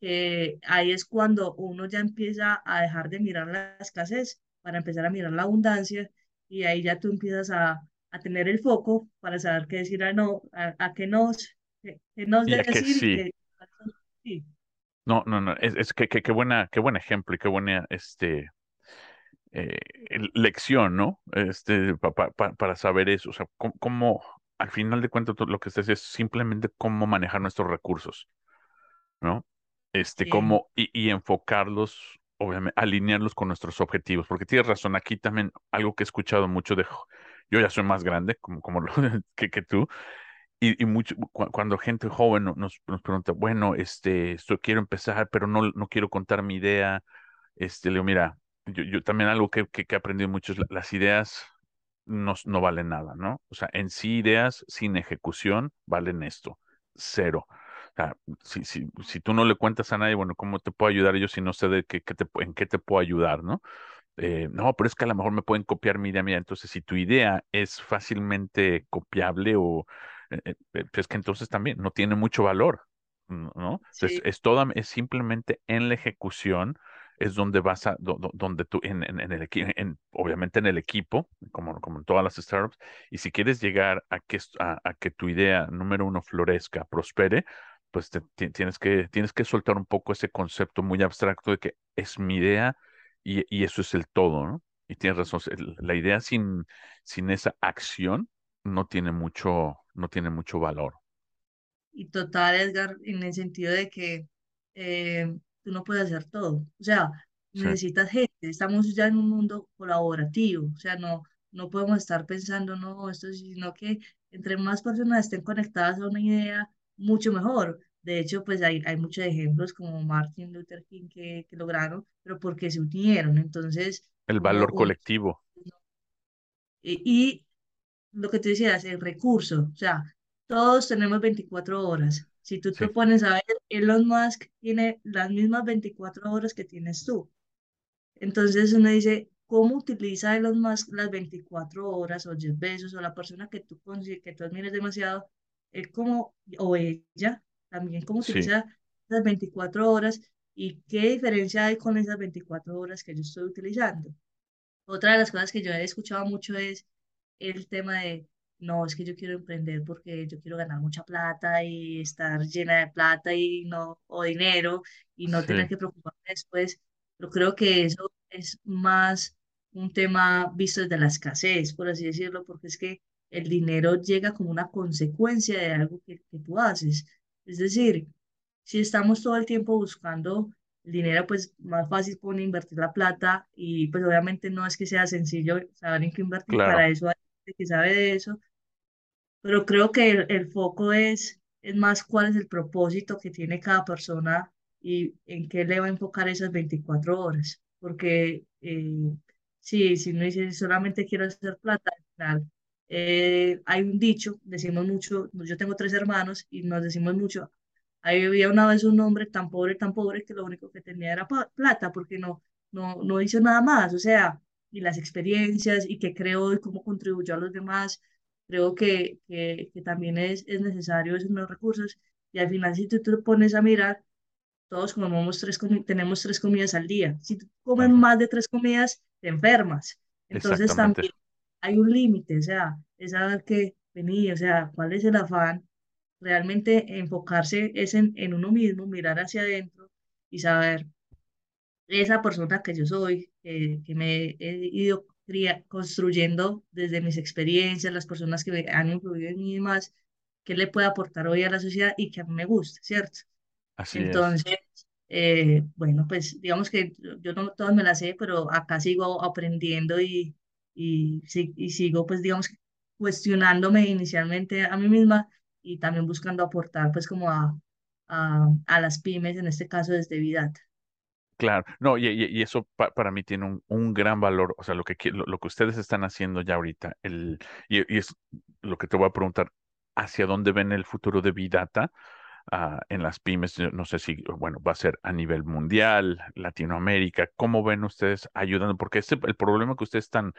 que ahí es cuando uno ya empieza a dejar de mirar la escasez para empezar a mirar la abundancia y ahí ya tú empiezas a, a tener el foco para saber qué decir a no, a, a qué nos, qué, qué nos que decir y sí. qué sí, No, no, no, es, es que, que- qué buena, qué buen ejemplo y qué buena este, eh, lección, ¿no? Este, pa- pa- pa- para saber eso, o sea, cómo, cómo, al final de cuentas lo que estás es simplemente cómo manejar nuestros recursos, ¿no? Este, cómo y, y enfocarlos, obviamente, alinearlos con nuestros objetivos, porque tienes razón, aquí también algo que he escuchado mucho de, yo ya soy más grande, como, como lo, que, tú, y, mucho, cu- cuando gente joven no- nos, nos pregunta, bueno, este, esto quiero empezar, pero no, no quiero contar mi idea. Este, le digo, mira, yo, yo también algo que, que, que he aprendido mucho es la- las ideas no, no valen nada, ¿no? O sea, en sí ideas sin ejecución valen esto, cero. O sea, si, si, si tú no le cuentas a nadie, bueno, ¿cómo te puedo ayudar yo si no sé de qué, qué te, en qué te puedo ayudar, ¿no? eh, no, pero es que a lo mejor me pueden copiar mi idea. Mira, entonces si tu idea es fácilmente copiable o eh, eh, eh, pues que entonces también no tiene mucho valor, ¿no? Entonces es toda, es simplemente en la ejecución es donde vas a, do- do- donde tú, en, en, en el equipo, en, obviamente en el equipo, como, como en todas las startups, y si quieres llegar a que, a, a que tu idea, número uno, florezca, prospere, pues te- tienes que, tienes que soltar un poco ese concepto muy abstracto de que es mi idea y, y eso es el todo, ¿no? Y tienes razón, la idea sin, sin esa acción no tiene mucho, no tiene mucho valor. Y total, Edgar, en el sentido de que eh, tú no puedes hacer todo. O sea, Sí, necesitas gente. Estamos ya en un mundo colaborativo. O sea, no, no podemos estar pensando, no, esto, sino que entre más personas estén conectadas a una idea, mucho mejor. De hecho, pues hay, hay muchos ejemplos como Martin Luther King que, que lograron, pero porque se unieron. Entonces, el valor colectivo, y, lo que tú decías, el recurso, o sea, todos tenemos 24 horas. Si tú sí, te pones a ver, Elon Musk tiene las mismas 24 horas que tienes tú. Entonces uno dice, ¿cómo utiliza Elon Musk las 24 horas o Jeff Bezos o la persona que tú que tú admires demasiado, él cómo, o ella también, cómo sí, utiliza las 24 horas y qué diferencia hay con esas 24 horas que yo estoy utilizando? Otra de las cosas que yo he escuchado mucho es el tema de, no, es que yo quiero emprender porque yo quiero ganar mucha plata y estar llena de plata y no, o dinero y no tener sí, que preocuparme después. Pero creo que eso es más un tema visto desde la escasez, por así decirlo, porque es que el dinero llega como una consecuencia de algo que, que tú haces. Es decir, si estamos todo el tiempo buscando el dinero, pues más fácil pone invertir la plata y pues obviamente no es que sea sencillo saber en qué invertir, para claro, eso hay gente que sabe de eso, pero creo que el, el foco es, es más cuál es el propósito que tiene cada persona y en qué le va a enfocar esas 24 horas, porque eh, sí, si no dice solamente quiero hacer plata, al final, eh, hay un dicho, decimos mucho, yo tengo tres hermanos y nos decimos mucho, Ahí había una vez un hombre tan pobre, tan pobre, que lo único que tenía era plata, porque no, no, no hizo nada más. O sea, y las experiencias y qué creó y cómo contribuyó a los demás, creo que, que, que también es, es necesario esos nuevos recursos. Y al final, si tú te pones a mirar, todos comemos tres tenemos tres comidas al día. Si tú comes claro, más de tres comidas, te enfermas. Entonces también hay un límite, o sea, es saber que, vení, o sea, cuál es el afán realmente enfocarse es en, en uno mismo, mirar hacia adentro y saber esa persona que yo soy, que me he ido construyendo desde mis experiencias, las personas que han influido en mí y más, qué le puede aportar hoy a la sociedad y que a mí me gusta, ¿cierto? Así Entonces, eh, bueno, pues digamos que yo no todas me las sé, pero acá sigo aprendiendo y, y, sigo, pues digamos, cuestionándome inicialmente a mí misma y también buscando aportar, pues como a, a, a las pymes, en este caso desde Vidata. Claro, no, y, y, eso para mí tiene un, un, gran valor, o sea, lo que, lo, lo, que ustedes están haciendo ya ahorita, el, y, y, es lo que te voy a preguntar, ¿hacia dónde ven el futuro de Vidata uh, en las pymes? No sé si, bueno, va a ser a nivel mundial, Latinoamérica, ¿cómo ven ustedes ayudando? Porque este, el problema que ustedes están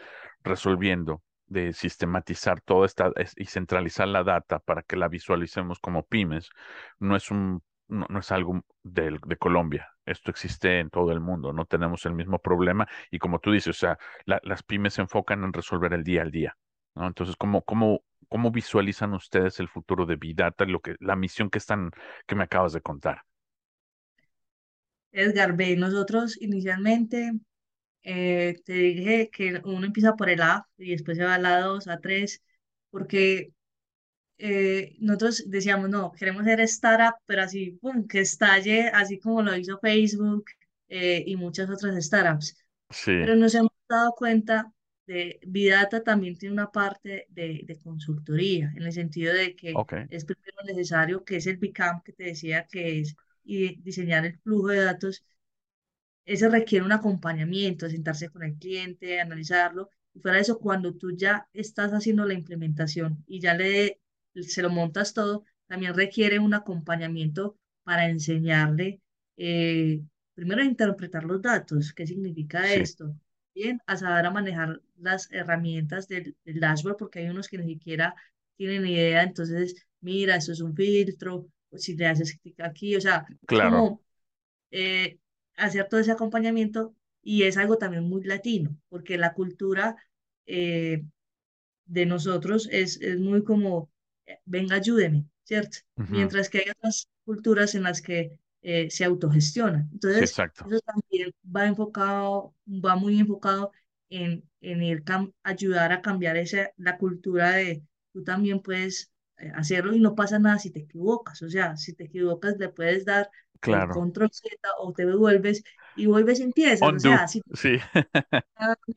resolviendo de sistematizar toda esta y centralizar la data para que la visualicemos como pymes, no es un no, es algo de, de, Colombia. Esto existe en todo el mundo. No tenemos el mismo problema. Y como tú dices, o sea, las pymes se enfocan en resolver el día al día. ¿no? Entonces, ¿cómo, cómo, ¿cómo visualizan ustedes el futuro de Vidata, lo que, la misión que están, que me acabas de contar? Edgar B, nosotros inicialmente eh, te dije que uno empieza por el A y después se va a la 2, a 3, porque eh, nosotros decíamos, no, queremos ser startup, pero así, que estalle, así como lo hizo Facebook eh, y muchas otras startups. Sí. Pero nos hemos dado cuenta de Vidata también tiene una parte de, de consultoría, en el sentido de que okay. es primero necesario, que es el BICAM que te decía que es y diseñar el flujo de datos, ese requiere un acompañamiento, sentarse con el cliente, analizarlo, y fuera de eso, cuando tú ya estás haciendo la implementación y ya le se lo montas todo, también requiere un acompañamiento para enseñarle, eh, primero a interpretar los datos, qué significa Sí. esto, bien, a saber a manejar las herramientas del, del dashboard, porque hay unos que ni siquiera tienen idea, entonces, mira, esto es un filtro, si le haces clic aquí, o sea, Claro. como eh, hacer todo ese acompañamiento y es algo también muy latino, porque la cultura eh, de nosotros es, es muy como, eh, venga, ayúdeme, ¿cierto? Mientras que hay otras culturas en las que eh, se autogestionan. Sí, Entonces, exacto. eso también va enfocado, va muy enfocado en, en ir cam- ayudar a cambiar esa, la cultura de tú también puedes eh, hacerlo y no pasa nada si te equivocas. O sea, si te equivocas, le puedes dar el Claro. control Z o te devuelves y vuelves y empiezas. O sea, si Sí.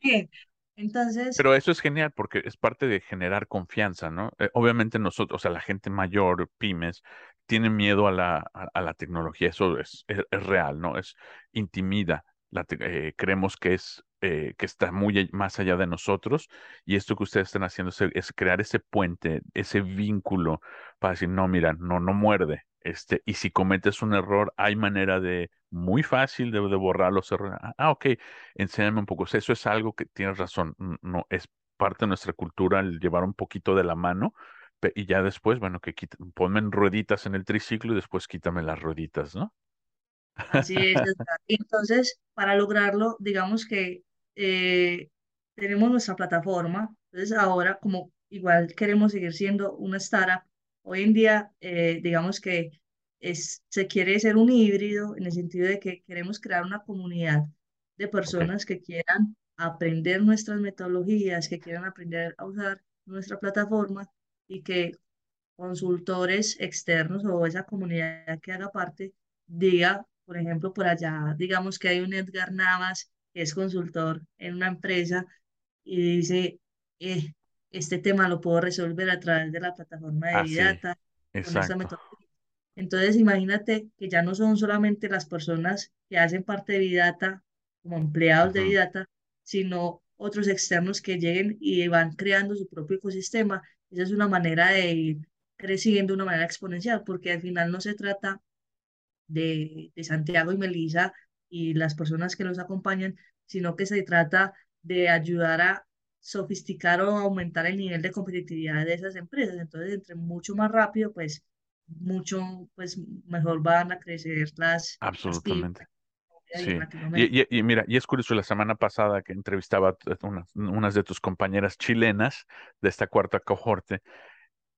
bien. Entonces, Pero eso es genial porque es parte de generar confianza, ¿no? Eh, obviamente nosotros, o sea, la gente mayor, pymes, tiene miedo a la, a, la tecnología. Eso es, es, es real, ¿no? Es intimida. La eh, creemos que es eh, que está muy más allá de nosotros y esto que ustedes están haciendo es, crear ese puente, ese vínculo para decir, no, mira, no, no muerde. Este, y si cometes un error, hay manera de muy fácil de, de borrar los errores. Ah, ah, ok, enséñame un poco. Eso es algo que tienes razón, no es parte de nuestra cultura el llevar un poquito de la mano y ya después, bueno, que quita- ponme en rueditas en el triciclo y después quítame las rueditas, ¿no? Así es. Entonces, para lograrlo, digamos que eh, tenemos nuestra plataforma. Entonces, ahora, como igual queremos seguir siendo una startup, hoy en día, eh, digamos que es, se quiere ser un híbrido en el sentido de que queremos crear una comunidad de personas que quieran aprender nuestras metodologías, que quieran aprender a usar nuestra plataforma y que consultores externos o esa comunidad que haga parte diga, por ejemplo, por allá, digamos que hay un Edgar Navas que es consultor en una empresa y dice, eh, este tema lo puedo resolver a través de la plataforma de así, Vidata metodología. Entonces, imagínate que ya no son solamente las personas que hacen parte de Vidata como empleados de Ujú, Vidata, sino otros externos que lleguen y van creando su propio ecosistema. Esa es una manera de ir creciendo de una manera exponencial, porque al final no se trata de, de Santiago y Melissa y las personas que los acompañan, sino que se trata de ayudar a sofisticar o aumentar el nivel de competitividad de esas empresas. Entonces, entre mucho más rápido, pues mucho pues mejor van a crecer las, Absolutamente. Sí, y, y- y mira, y es curioso, la semana pasada que entrevistaba a unas, unas de tus compañeras chilenas de esta cuarta cohorte,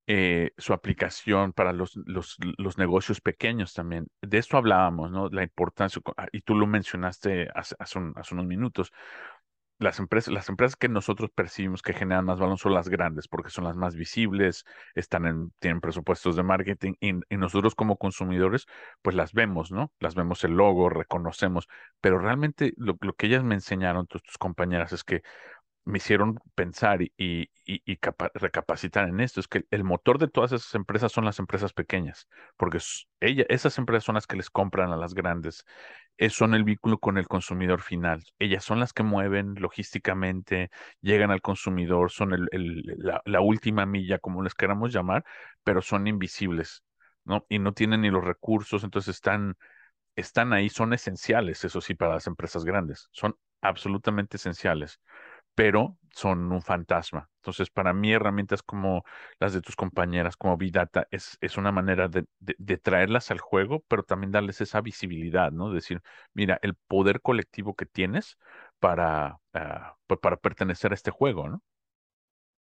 eh, su aplicación para los, los, los, negocios pequeños también. De esto hablábamos, ¿no? La importancia, ah, y tú lo mencionaste hace, hace, hace unos minutos, las empresas, las empresas que nosotros percibimos que generan más valor son las grandes, porque son las más visibles, están en, tienen presupuestos de marketing y, nosotros como consumidores, pues las vemos, ¿no? Las vemos el logo, reconocemos, pero realmente lo, lo que ellas me enseñaron, tus compañeras, es que me hicieron pensar y, y, recapacitar en esto, es que el motor de todas esas empresas son las empresas pequeñas, porque ella, esas empresas son las que les compran a las grandes, son el vínculo con el consumidor final, ellas son las que mueven logísticamente, llegan al consumidor, son la, la, última milla, como les queramos llamar, pero son invisibles, ¿no? Y no tienen ni los recursos, entonces están, están ahí, son esenciales, eso sí, para las empresas grandes, son absolutamente esenciales pero son un fantasma. Entonces, para mí, herramientas como las de tus compañeras, como Vidata, es, es una manera de, de, traerlas al juego, pero también darles esa visibilidad, ¿no? Decir, mira, el poder colectivo que tienes para, uh, para pertenecer a este juego, ¿no?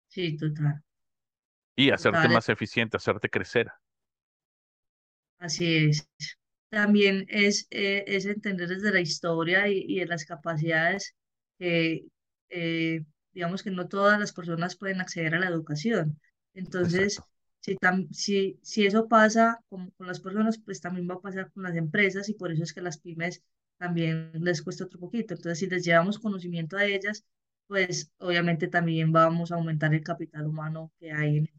Sí, total. Y hacerte más eficiente, hacerte crecer. Así es. También es, eh, es entender desde la historia y, y de las capacidades que, eh, digamos que no todas las personas pueden acceder a la educación. Entonces, si, si, si, eso pasa con, con, las personas, pues también va a pasar con las empresas y por eso es que las pymes también les cuesta otro poquito. Entonces, si les llevamos conocimiento a ellas, pues obviamente también vamos a aumentar el capital humano que hay en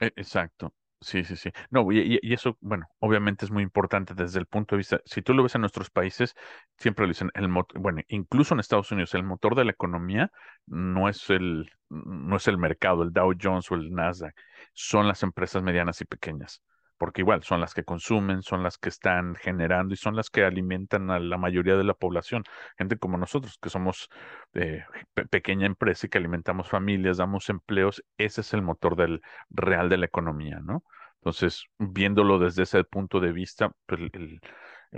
e, Exacto. Sí, sí, sí. No, y, eso, bueno, obviamente es muy importante desde el punto de vista, si tú lo ves en nuestros países, siempre lo dicen, el bueno, incluso en Estados Unidos, el motor de la economía no es el, no es el mercado, el Dow Jones o el Nasdaq, son las empresas medianas y pequeñas porque igual son las que consumen, son las que están generando y son las que alimentan a la mayoría de la población. Gente como nosotros, que somos eh, pequeña empresa y que alimentamos familias, damos empleos, ese es el motor del real de la economía, ¿no? Entonces, viéndolo desde ese punto de vista, pues, el,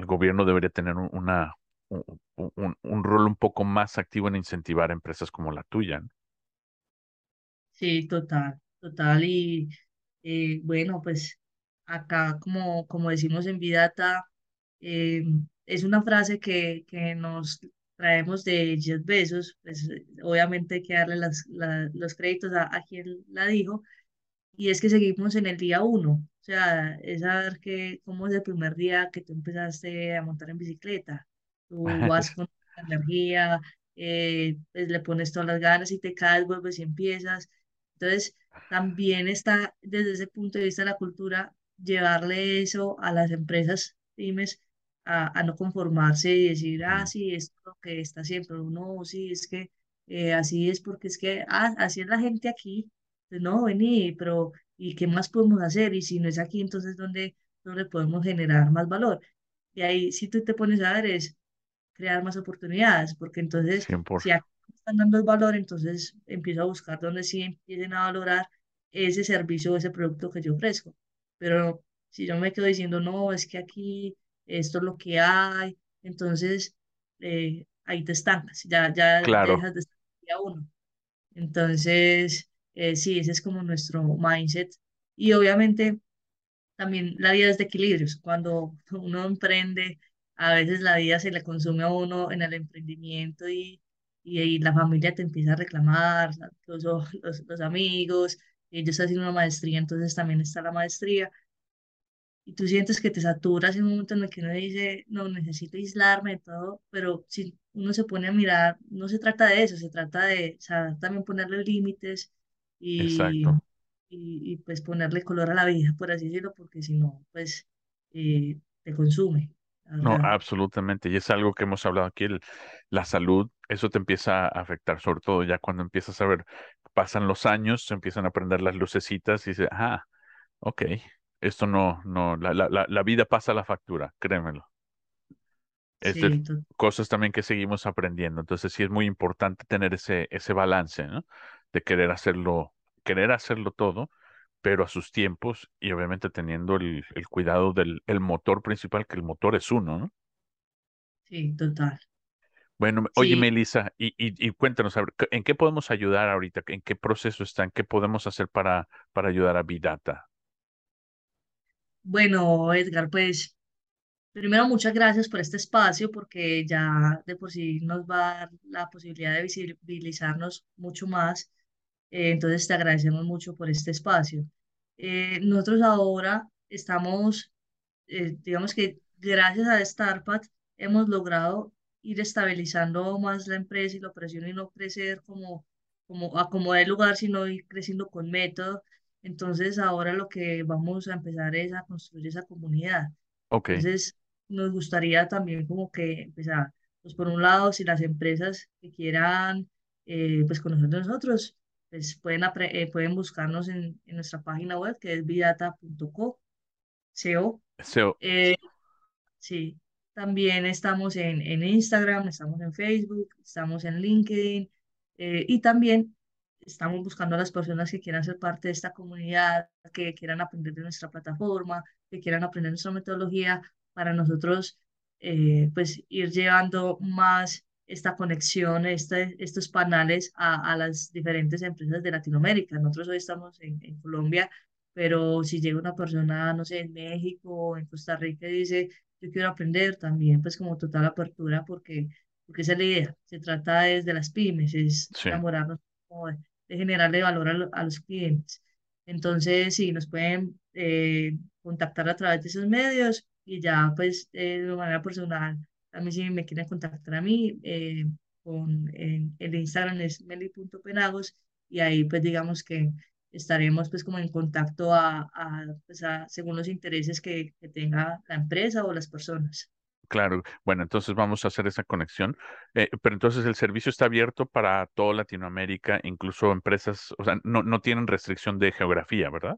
gobierno debería tener una, un, un, rol un poco más activo en incentivar empresas como la tuya. ¿no? Sí, total, total. Y eh, bueno, pues acá, como, como decimos en Vidata, eh, es una frase que, que nos traemos de Jeff Bezos, pues obviamente hay que darle las, los créditos a, a, quien la dijo, y es que seguimos en el día uno, o sea, es saber que, cómo es el primer día que tú empezaste a montar en bicicleta, tú vas con energía, eh, pues le pones todas las ganas y te caes, vuelves y empiezas, entonces también está desde ese punto de vista de la cultura llevarle eso a las empresas pymes a, a no conformarse y decir, ah, sí, es lo que está siempre, no, sí, es que eh, así es porque es que, ah, así es la gente aquí, pues no, vení, pero ¿y qué más podemos hacer? Y si no es aquí, entonces, ¿dónde, dónde podemos generar más valor? Y ahí, si tú te pones a ver, es crear más oportunidades, porque entonces, si aquí están dando el valor, entonces empiezo a buscar dónde sí empiecen a valorar ese servicio o ese producto que yo ofrezco. Pero si yo me quedo diciendo, no, es que aquí esto es lo que hay, entonces eh, ahí te estancas, ya, ya dejas de estar a uno. Entonces, eh, sí, ese es como nuestro mindset. Y obviamente también la vida es de equilibrios. Cuando uno emprende, a veces la vida se le consume a uno en el emprendimiento y, y, la familia te empieza a reclamar, los, los, los amigos, ellos están haciendo una maestría, entonces también está la maestría. Y tú sientes que te saturas en un momento en el que uno dice, no, necesito aislarme de todo, pero si uno se pone a mirar, no se trata de eso, se trata de saber también ponerle límites y, y, pues ponerle color a la vida, por así decirlo, porque si no, pues eh, te consume. No, absolutamente. Y es algo que hemos hablado aquí, el, la salud, eso te empieza a afectar, sobre todo ya cuando empiezas a ver, pasan los años, se empiezan a prender las lucecitas y dices, ah, ok, esto no, no, la, la, la vida pasa la factura, créemelo. Es de cosas también que seguimos aprendiendo. Entonces sí es muy importante tener ese, ese balance, ¿no? De querer hacerlo, querer hacerlo todo, pero a sus tiempos y obviamente teniendo el, el cuidado del el motor principal, que el motor es uno, ¿no? Sí, total. Bueno, oye, Melissa, y, y, cuéntanos, ¿en qué podemos ayudar ahorita? ¿En qué proceso están? ¿Qué podemos hacer para, para ayudar a Vidata? Bueno, Edgar, pues primero muchas gracias por este espacio porque ya de por sí nos va a dar la posibilidad de visibilizarnos mucho más. Eh, entonces te agradecemos mucho por este espacio. Eh, nosotros ahora estamos, eh, digamos que gracias a Starpat hemos logrado ir estabilizando más la empresa y la operación y no crecer como, como a como el lugar, sino ir creciendo con método. Entonces ahora lo que vamos a empezar es a construir esa comunidad. Okay. Entonces nos gustaría también como que empezar, pues por un lado, si las empresas que quieran eh, pues conocer de nosotros, pues pueden, eh, pueden buscarnos en, en, nuestra página web que es vidata.co. CO. CO. Eh, sí, también estamos en, en Instagram, estamos en Facebook, estamos en LinkedIn eh, y también estamos buscando a las personas que quieran ser parte de esta comunidad, que quieran aprender de nuestra plataforma, que quieran aprender nuestra metodología para nosotros eh, pues ir llevando más esta conexión, este, estos panales a, a, las diferentes empresas de Latinoamérica. Nosotros hoy estamos en, en Colombia, pero si llega una persona, no sé, en México o en Costa Rica y dice, yo quiero aprender también, pues como total apertura, porque, porque esa es la idea. Se trata desde las pymes, es enamorarnos de, generarle valor a, los clientes. Entonces, sí, nos pueden eh, contactar a través de esos medios y ya, pues, eh, de manera personal, también si me quieren contactar a mí, eh, con el Instagram es meli.penagos y ahí, pues, digamos que estaremos pues como en contacto a, pues, según los intereses que, tenga la empresa o las personas. Claro, bueno, entonces vamos a hacer esa conexión. Eh, pero entonces el servicio está abierto para toda Latinoamérica, incluso empresas, o sea, no, no tienen restricción de geografía, ¿verdad?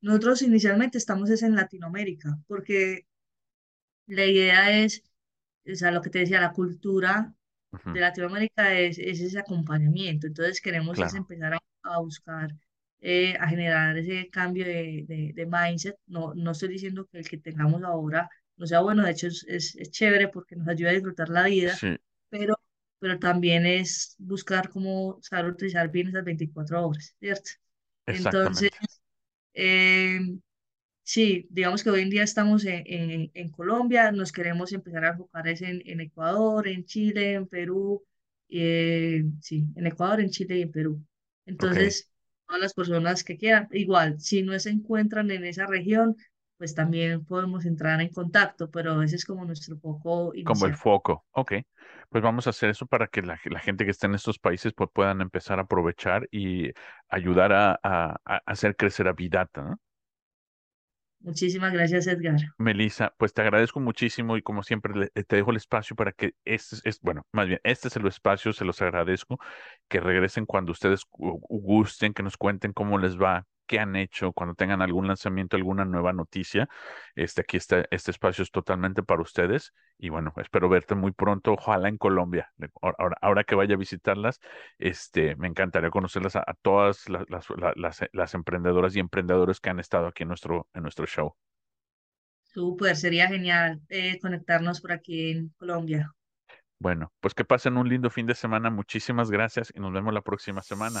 Nosotros inicialmente estamos es en Latinoamérica, porque la idea es, o sea, lo que te decía, la cultura de Latinoamérica es, ese acompañamiento. Entonces queremos empezar a a buscar, eh, a generar ese cambio de, de, mindset. No, no estoy diciendo que el que tengamos ahora no sea bueno, de hecho es, es, chévere porque nos ayuda a disfrutar la vida, pero, pero también es buscar cómo saber utilizar bien esas 24 horas, ¿cierto? Entonces, eh, sí, digamos que hoy en día estamos en, en, en, Colombia, nos queremos empezar a enfocar en, en Ecuador, en Chile, en Perú, eh, sí, en Ecuador, en Chile y en Perú. Entonces, todas las personas que quieran, igual, si no se encuentran en esa región, pues también podemos entrar en contacto, pero ese es como nuestro foco inicial. Como el foco, ok. Pues vamos a hacer eso para que la, gente que esté en estos países pues, puedan empezar a aprovechar y ayudar a, a hacer crecer a Vidata, ¿no? Muchísimas gracias, Edgar. Melissa, pues te agradezco muchísimo y como siempre te dejo el espacio para que este es, bueno, más bien, este es el espacio, se los agradezco, que regresen cuando ustedes gusten, que nos cuenten cómo les va, qué han hecho, cuando tengan algún lanzamiento, alguna nueva noticia. Este, aquí está, este espacio es totalmente para ustedes. Y bueno, espero verte muy pronto, ojalá en Colombia. Ahora, ahora que vaya a visitarlas, este, me encantaría conocerlas a, todas las, las, las, emprendedoras y emprendedores que han estado aquí en nuestro, en nuestro show. Súper, sería genial eh, conectarnos por aquí en Colombia. Bueno, pues que pasen un lindo fin de semana. Muchísimas gracias y nos vemos la próxima semana.